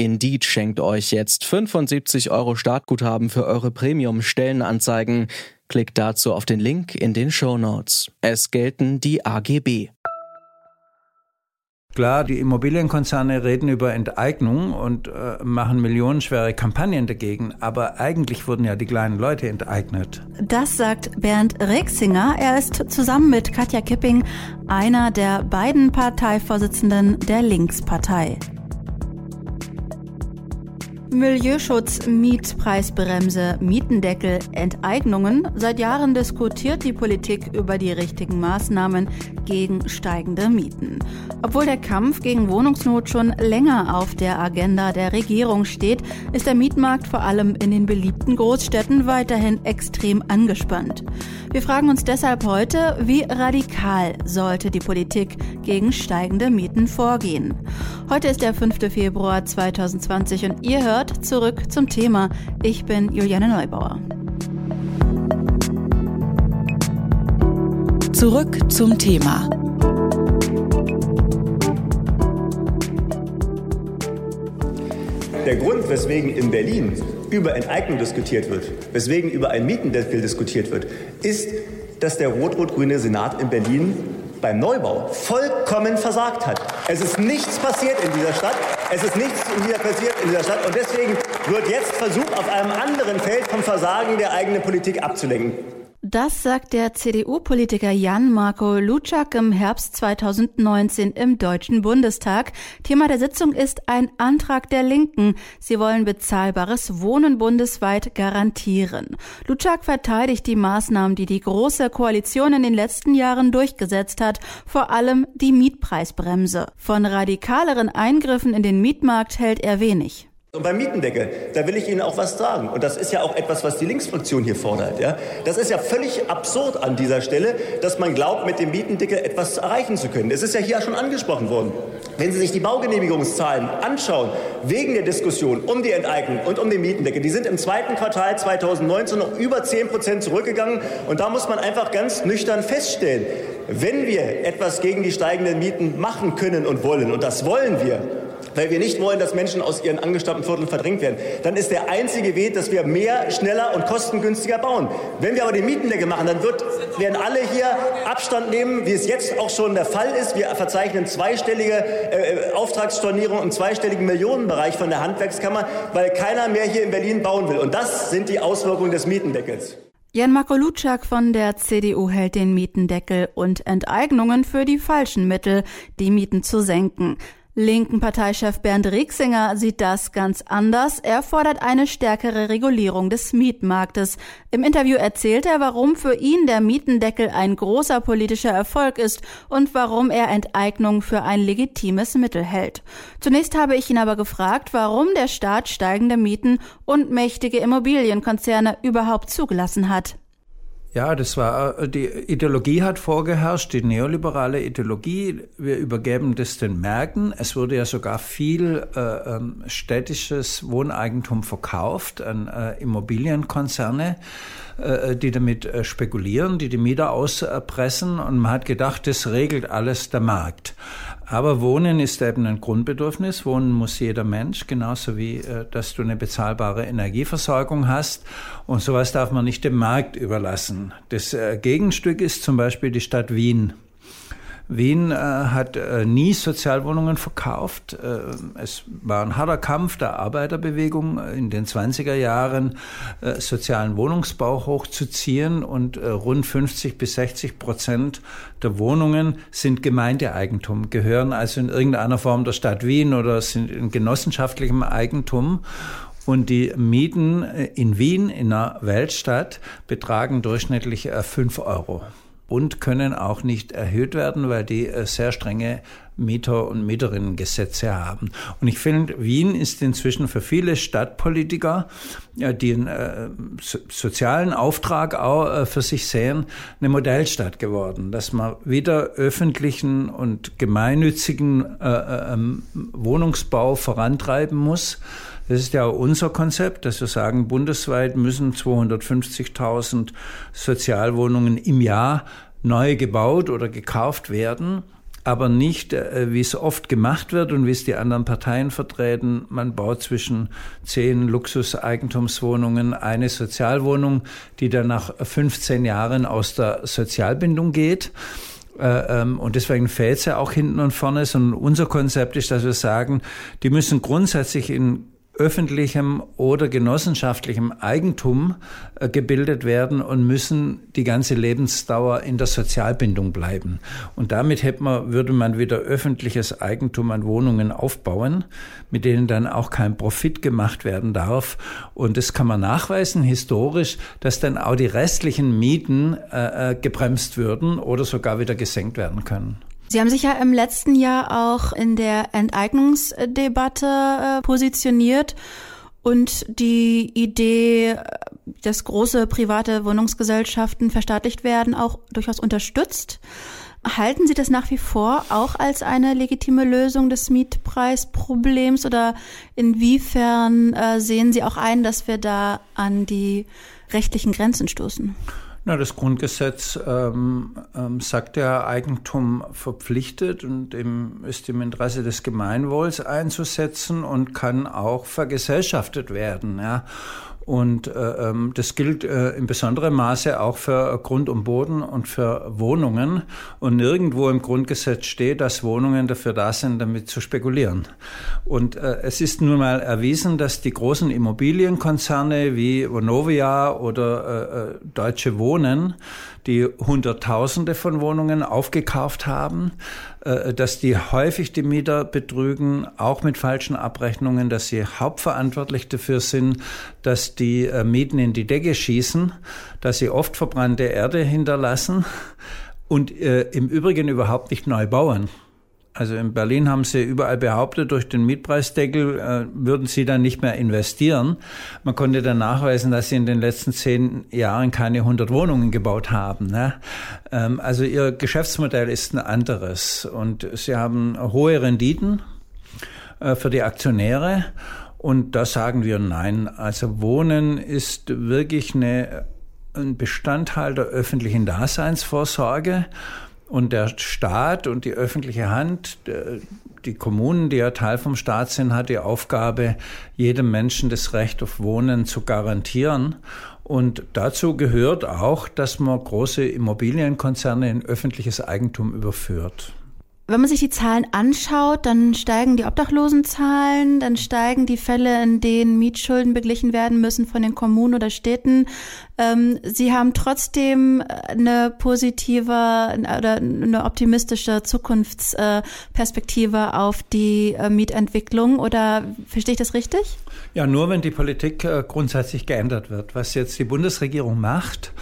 Indeed schenkt euch jetzt 75 Euro Startguthaben für eure Premium-Stellenanzeigen. Klickt dazu auf den Link in den Show Notes. Es gelten die AGB. Klar, die Immobilienkonzerne reden über Enteignung und äh, machen millionenschwere Kampagnen dagegen, aber eigentlich wurden ja die kleinen Leute enteignet. Das sagt Bernd Rexinger. Er ist zusammen mit Katja Kipping einer der beiden Parteivorsitzenden der Linkspartei. Milieuschutz, Mietpreisbremse, Mietendeckel, Enteignungen. Seit Jahren diskutiert die Politik über die richtigen Maßnahmen gegen steigende Mieten. Obwohl der Kampf gegen Wohnungsnot schon länger auf der Agenda der Regierung steht, ist der Mietmarkt vor allem in den beliebten Großstädten weiterhin extrem angespannt. Wir fragen uns deshalb heute, wie radikal sollte die Politik gegen steigende Mieten vorgehen. Heute ist der 5. Februar 2020 und ihr hört zurück zum Thema. Ich bin Juliane Neubauer. Zurück zum Thema. Der Grund, weswegen in Berlin über Enteignung diskutiert wird, weswegen über ein Mietendeckel diskutiert wird, ist, dass der rot-rot-grüne Senat in Berlin beim Neubau vollkommen versagt hat. Es ist nichts passiert in dieser Stadt. Es ist nichts passiert in dieser Stadt. Und deswegen wird jetzt versucht, auf einem anderen Feld vom Versagen der eigenen Politik abzulenken. Das sagt der CDU-Politiker Jan-Marco Lutschak im Herbst 2019 im Deutschen Bundestag. Thema der Sitzung ist ein Antrag der Linken. Sie wollen bezahlbares Wohnen bundesweit garantieren. Lutschak verteidigt die Maßnahmen, die die Große Koalition in den letzten Jahren durchgesetzt hat, vor allem die Mietpreisbremse. Von radikaleren Eingriffen in den Mietmarkt hält er wenig. Und beim Mietendeckel, da will ich Ihnen auch was sagen. Und das ist ja auch etwas, was die Linksfraktion hier fordert. Ja? Das ist ja völlig absurd an dieser Stelle, dass man glaubt, mit dem Mietendeckel etwas erreichen zu können. Es ist ja hier schon angesprochen worden. Wenn Sie sich die Baugenehmigungszahlen anschauen, wegen der Diskussion um die Enteignung und um den Mietendeckel, die sind im zweiten Quartal 2019 noch über 10 Prozent zurückgegangen. Und da muss man einfach ganz nüchtern feststellen, wenn wir etwas gegen die steigenden Mieten machen können und wollen, und das wollen wir, weil wir nicht wollen, dass Menschen aus ihren angestammten Vierteln verdrängt werden, dann ist der einzige Weg, dass wir mehr, schneller und kostengünstiger bauen. Wenn wir aber die Mietendecke machen, dann wird, werden alle hier Abstand nehmen, wie es jetzt auch schon der Fall ist. Wir verzeichnen zweistellige äh, Auftragsstornierung im zweistelligen Millionenbereich von der Handwerkskammer, weil keiner mehr hier in Berlin bauen will. Und das sind die Auswirkungen des Mietendeckels. Jan Marko Lutschak von der CDU hält den Mietendeckel und Enteignungen für die falschen Mittel, die Mieten zu senken. Linken Parteichef Bernd Rieksinger sieht das ganz anders. Er fordert eine stärkere Regulierung des Mietmarktes. Im Interview erzählt er, warum für ihn der Mietendeckel ein großer politischer Erfolg ist und warum er Enteignung für ein legitimes Mittel hält. Zunächst habe ich ihn aber gefragt, warum der Staat steigende Mieten und mächtige Immobilienkonzerne überhaupt zugelassen hat. Ja, das war, äh, die Ideologie hat vorgeherrscht, die neoliberale Ideologie. Wir übergeben das den Märkten. Es wurde ja sogar viel äh, ähm, städtisches Wohneigentum verkauft an äh, Immobilienkonzerne, äh, die damit äh, spekulieren, die die Mieter auspressen. Und man hat gedacht, das regelt alles der Markt. Aber Wohnen ist eben ein Grundbedürfnis. Wohnen muss jeder Mensch, genauso wie, äh, dass du eine bezahlbare Energieversorgung hast. Und sowas darf man nicht dem Markt überlassen. Das äh, Gegenstück ist zum Beispiel die Stadt Wien. Wien äh, hat äh, nie Sozialwohnungen verkauft. Äh, es war ein harter Kampf der Arbeiterbewegung in den 20er Jahren, äh, sozialen Wohnungsbau hochzuziehen und äh, rund 50 bis 60 Prozent der Wohnungen sind Gemeindeeigentum, gehören also in irgendeiner Form der Stadt Wien oder sind in genossenschaftlichem Eigentum. Und die Mieten äh, in Wien, in einer Weltstadt, betragen durchschnittlich 5 Euro. Und können auch nicht erhöht werden, weil die äh, sehr strenge Mieter- und Mieterinnengesetze haben. Und ich finde, Wien ist inzwischen für viele Stadtpolitiker, die einen äh, sozialen Auftrag auch äh, für sich sehen, eine Modellstadt geworden, dass man wieder öffentlichen und gemeinnützigen äh, ähm, Wohnungsbau vorantreiben muss. Das ist ja auch unser Konzept, dass wir sagen, bundesweit müssen 250.000 Sozialwohnungen im Jahr neu gebaut oder gekauft werden aber nicht, äh, wie es oft gemacht wird und wie es die anderen Parteien vertreten. Man baut zwischen zehn Luxuseigentumswohnungen eine Sozialwohnung, die dann nach 15 Jahren aus der Sozialbindung geht. Äh, ähm, und deswegen fällt es ja auch hinten und vorne, sondern unser Konzept ist, dass wir sagen, die müssen grundsätzlich in öffentlichem oder genossenschaftlichem Eigentum äh, gebildet werden und müssen die ganze Lebensdauer in der Sozialbindung bleiben. Und damit hätte man, würde man wieder öffentliches Eigentum an Wohnungen aufbauen, mit denen dann auch kein Profit gemacht werden darf. Und das kann man nachweisen historisch, dass dann auch die restlichen Mieten äh, äh gebremst würden oder sogar wieder gesenkt werden können. Sie haben sich ja im letzten Jahr auch in der Enteignungsdebatte äh, positioniert und die Idee, dass große private Wohnungsgesellschaften verstaatlicht werden, auch durchaus unterstützt. Halten Sie das nach wie vor auch als eine legitime Lösung des Mietpreisproblems oder inwiefern äh, sehen Sie auch ein, dass wir da an die rechtlichen Grenzen stoßen? Na, das Grundgesetz ähm, ähm, sagt ja, Eigentum verpflichtet und im, ist im Interesse des Gemeinwohls einzusetzen und kann auch vergesellschaftet werden. Ja. Und äh, ähm, das gilt äh, in besonderem Maße auch für Grund und Boden und für Wohnungen. Und nirgendwo im Grundgesetz steht, dass Wohnungen dafür da sind, damit zu spekulieren. Und äh, es ist nun mal erwiesen, dass die großen Immobilienkonzerne wie Vonovia oder äh, äh Deutsche Wohnen die Hunderttausende von Wohnungen aufgekauft haben, äh, dass die häufig die Mieter betrügen, auch mit falschen Abrechnungen, dass sie hauptverantwortlich dafür sind, dass die äh, Mieten in die Decke schießen, dass sie oft verbrannte Erde hinterlassen und äh, im Übrigen überhaupt nicht neu bauen. Also in Berlin haben sie überall behauptet, durch den Mietpreisdeckel äh, würden sie dann nicht mehr investieren. Man konnte dann nachweisen, dass sie in den letzten zehn Jahren keine 100 Wohnungen gebaut haben. Ne? Ähm, also ihr Geschäftsmodell ist ein anderes und sie haben hohe Renditen äh, für die Aktionäre und da sagen wir nein. Also Wohnen ist wirklich eine, ein Bestandteil der öffentlichen Daseinsvorsorge. Und der Staat und die öffentliche Hand, die Kommunen, die ja Teil vom Staat sind, hat die Aufgabe, jedem Menschen das Recht auf Wohnen zu garantieren. Und dazu gehört auch, dass man große Immobilienkonzerne in öffentliches Eigentum überführt. Wenn man sich die Zahlen anschaut, dann steigen die Obdachlosenzahlen, dann steigen die Fälle, in denen Mietschulden beglichen werden müssen von den Kommunen oder Städten. Ähm, Sie haben trotzdem eine positive oder eine optimistische Zukunftsperspektive auf die äh, Mietentwicklung oder verstehe ich das richtig? Ja, nur wenn die Politik äh, grundsätzlich geändert wird. Was jetzt die Bundesregierung macht, äh,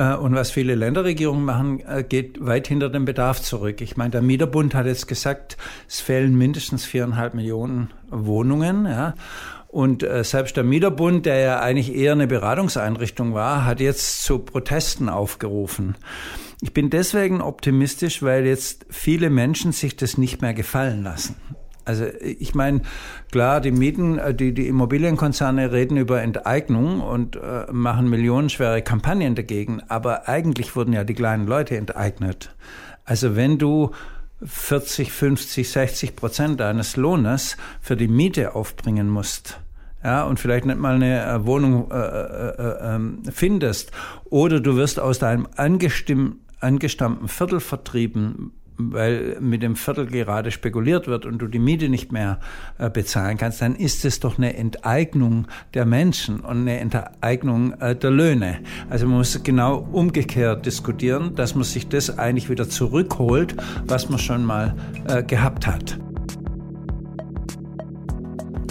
und was viele Länderregierungen machen, äh, geht weit hinter dem Bedarf zurück. Ich meine, der Mieterbund hat jetzt gesagt, es fehlen mindestens viereinhalb Millionen Wohnungen. Ja. Und äh, selbst der Mieterbund, der ja eigentlich eher eine Beratungseinrichtung war, hat jetzt zu Protesten aufgerufen. Ich bin deswegen optimistisch, weil jetzt viele Menschen sich das nicht mehr gefallen lassen. Also ich meine, klar, die Mieten, äh, die, die Immobilienkonzerne reden über Enteignung und äh, machen millionenschwere Kampagnen dagegen, aber eigentlich wurden ja die kleinen Leute enteignet. Also wenn du 40, 50, 60 Prozent deines Lohnes für die Miete aufbringen musst, ja, und vielleicht nicht mal eine äh, Wohnung äh, äh, äh, ähm, findest, oder du wirst aus deinem angestammten Viertel vertrieben, weil mit dem Viertel gerade spekuliert wird und du die Miete nicht mehr äh, bezahlen kannst, dann ist es doch eine Enteignung der Menschen und eine Enteignung äh, der Löhne. Also man muss genau umgekehrt diskutieren, dass man sich das eigentlich wieder zurückholt, was man schon mal äh, gehabt hat.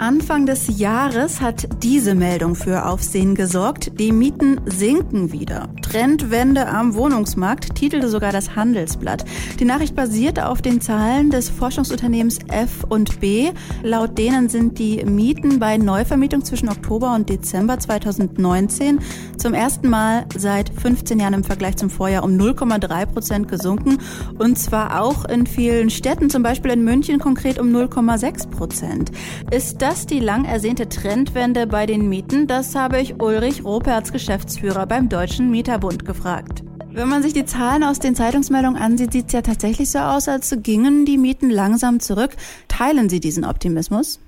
Anfang des Jahres hat diese Meldung für Aufsehen gesorgt. Die Mieten sinken wieder. Trendwende am Wohnungsmarkt titelte sogar das Handelsblatt. Die Nachricht basiert auf den Zahlen des Forschungsunternehmens F&B. Laut denen sind die Mieten bei Neuvermietung zwischen Oktober und Dezember 2019 zum ersten Mal seit 15 Jahren im Vergleich zum Vorjahr um 0,3 Prozent gesunken. Und zwar auch in vielen Städten, zum Beispiel in München konkret um 0,6 Prozent. Ist das die lang ersehnte Trendwende bei den Mieten? Das habe ich Ulrich Roperts, Geschäftsführer beim Deutschen Mieterbund, gefragt. Wenn man sich die Zahlen aus den Zeitungsmeldungen ansieht, sieht es ja tatsächlich so aus, als gingen die Mieten langsam zurück. Teilen Sie diesen Optimismus?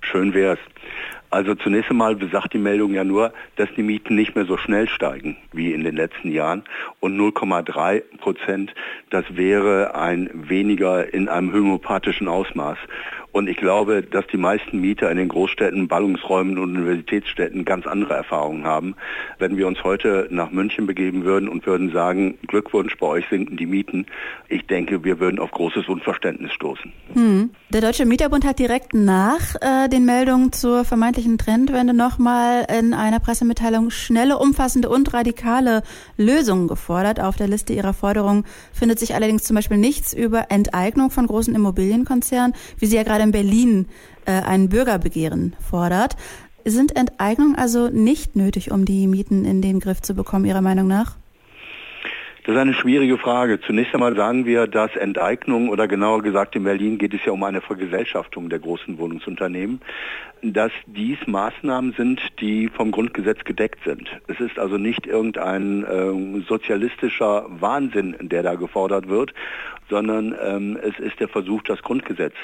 Schön wär's. Also zunächst einmal besagt die Meldung ja nur, dass die Mieten nicht mehr so schnell steigen wie in den letzten Jahren. Und 0,3 Prozent, das wäre ein weniger in einem homöopathischen Ausmaß. Und ich glaube, dass die meisten Mieter in den Großstädten, Ballungsräumen und Universitätsstädten ganz andere Erfahrungen haben. Wenn wir uns heute nach München begeben würden und würden sagen, Glückwunsch, bei euch sinken die Mieten, ich denke, wir würden auf großes Unverständnis stoßen. Hm. Der Deutsche Mieterbund hat direkt nach äh, den Meldungen zur vermeintlichen Trendwende nochmal in einer Pressemitteilung schnelle, umfassende und radikale Lösungen gefordert. Auf der Liste ihrer Forderungen findet sich allerdings zum Beispiel nichts über Enteignung von großen Immobilienkonzernen, wie sie ja gerade in Berlin äh, ein Bürgerbegehren fordert. Sind Enteignungen also nicht nötig, um die Mieten in den Griff zu bekommen, Ihrer Meinung nach? Das ist eine schwierige Frage. Zunächst einmal sagen wir, dass Enteignung oder genauer gesagt in Berlin geht es ja um eine Vergesellschaftung der großen Wohnungsunternehmen, dass dies Maßnahmen sind, die vom Grundgesetz gedeckt sind. Es ist also nicht irgendein äh, sozialistischer Wahnsinn, der da gefordert wird, sondern ähm, es ist der Versuch, das Grundgesetz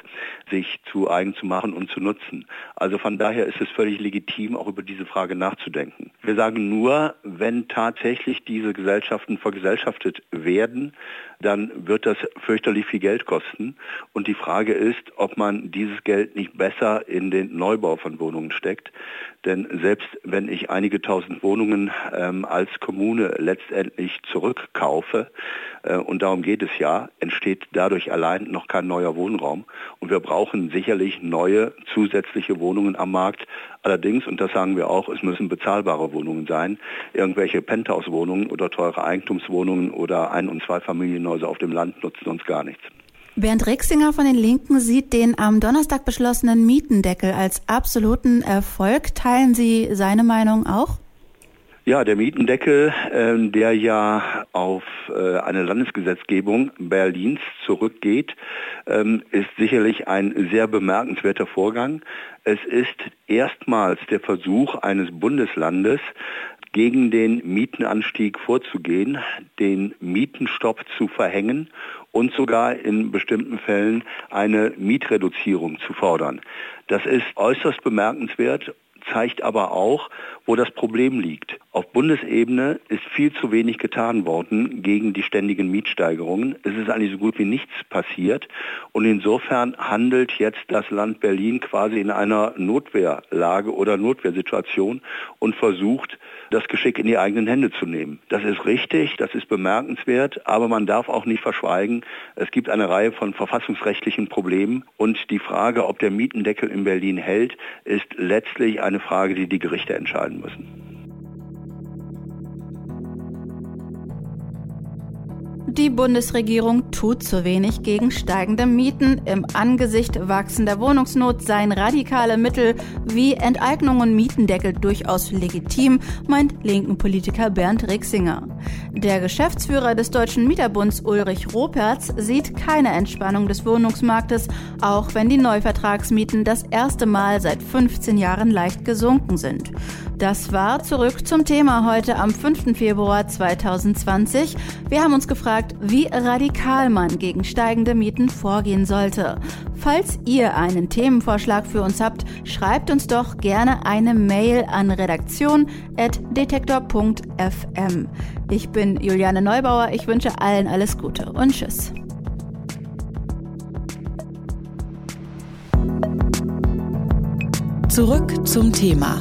sich zu eigen zu machen und zu nutzen. Also von daher ist es völlig legitim, auch über diese Frage nachzudenken. Wir sagen nur, wenn tatsächlich diese Gesellschaften vergesellschaftet werden, dann wird das fürchterlich viel Geld kosten. Und die Frage ist, ob man dieses Geld nicht besser in den Neubau von Wohnungen steckt. Denn selbst wenn ich einige tausend Wohnungen ähm, als Kommune letztendlich zurückkaufe, äh, und darum geht es ja, entsteht dadurch allein noch kein neuer Wohnraum. Und wir brauchen sicherlich neue zusätzliche Wohnungen am Markt. Allerdings, und das sagen wir auch, es müssen bezahlbare Wohnungen sein. Irgendwelche Penthouse-Wohnungen oder teure Eigentumswohnungen oder Ein- und Zweifamilienhäuser auf dem Land nutzen uns gar nichts. Bernd Rixinger von den Linken sieht den am Donnerstag beschlossenen Mietendeckel als absoluten Erfolg. Teilen Sie seine Meinung auch? Ja, der Mietendeckel, äh, der ja auf äh, eine Landesgesetzgebung Berlins zurückgeht, ähm, ist sicherlich ein sehr bemerkenswerter Vorgang. Es ist erstmals der Versuch eines Bundeslandes, gegen den Mietenanstieg vorzugehen, den Mietenstopp zu verhängen und sogar in bestimmten Fällen eine Mietreduzierung zu fordern. Das ist äußerst bemerkenswert zeigt aber auch, wo das Problem liegt. Auf Bundesebene ist viel zu wenig getan worden gegen die ständigen Mietsteigerungen. Es ist eigentlich so gut wie nichts passiert. Und insofern handelt jetzt das Land Berlin quasi in einer Notwehrlage oder Notwehrsituation und versucht, das Geschick in die eigenen Hände zu nehmen. Das ist richtig, das ist bemerkenswert, aber man darf auch nicht verschweigen, es gibt eine Reihe von verfassungsrechtlichen Problemen und die Frage, ob der Mietendeckel in Berlin hält, ist letztlich eine Frage, die die Gerichte entscheiden müssen. Die Bundesregierung tut zu wenig gegen steigende Mieten. Im Angesicht wachsender Wohnungsnot seien radikale Mittel wie Enteignung und Mietendeckel durchaus legitim, meint linken Politiker Bernd Rixinger. Der Geschäftsführer des Deutschen Mieterbunds Ulrich Roperts sieht keine Entspannung des Wohnungsmarktes, auch wenn die Neuvertragsmieten das erste Mal seit 15 Jahren leicht gesunken sind. Das war zurück zum Thema heute am 5. Februar 2020. Wir haben uns gefragt, wie radikal man gegen steigende Mieten vorgehen sollte. Falls ihr einen Themenvorschlag für uns habt, schreibt uns doch gerne eine Mail an redaktion.detektor.fm. Ich bin Juliane Neubauer, ich wünsche allen alles Gute und Tschüss. Zurück zum Thema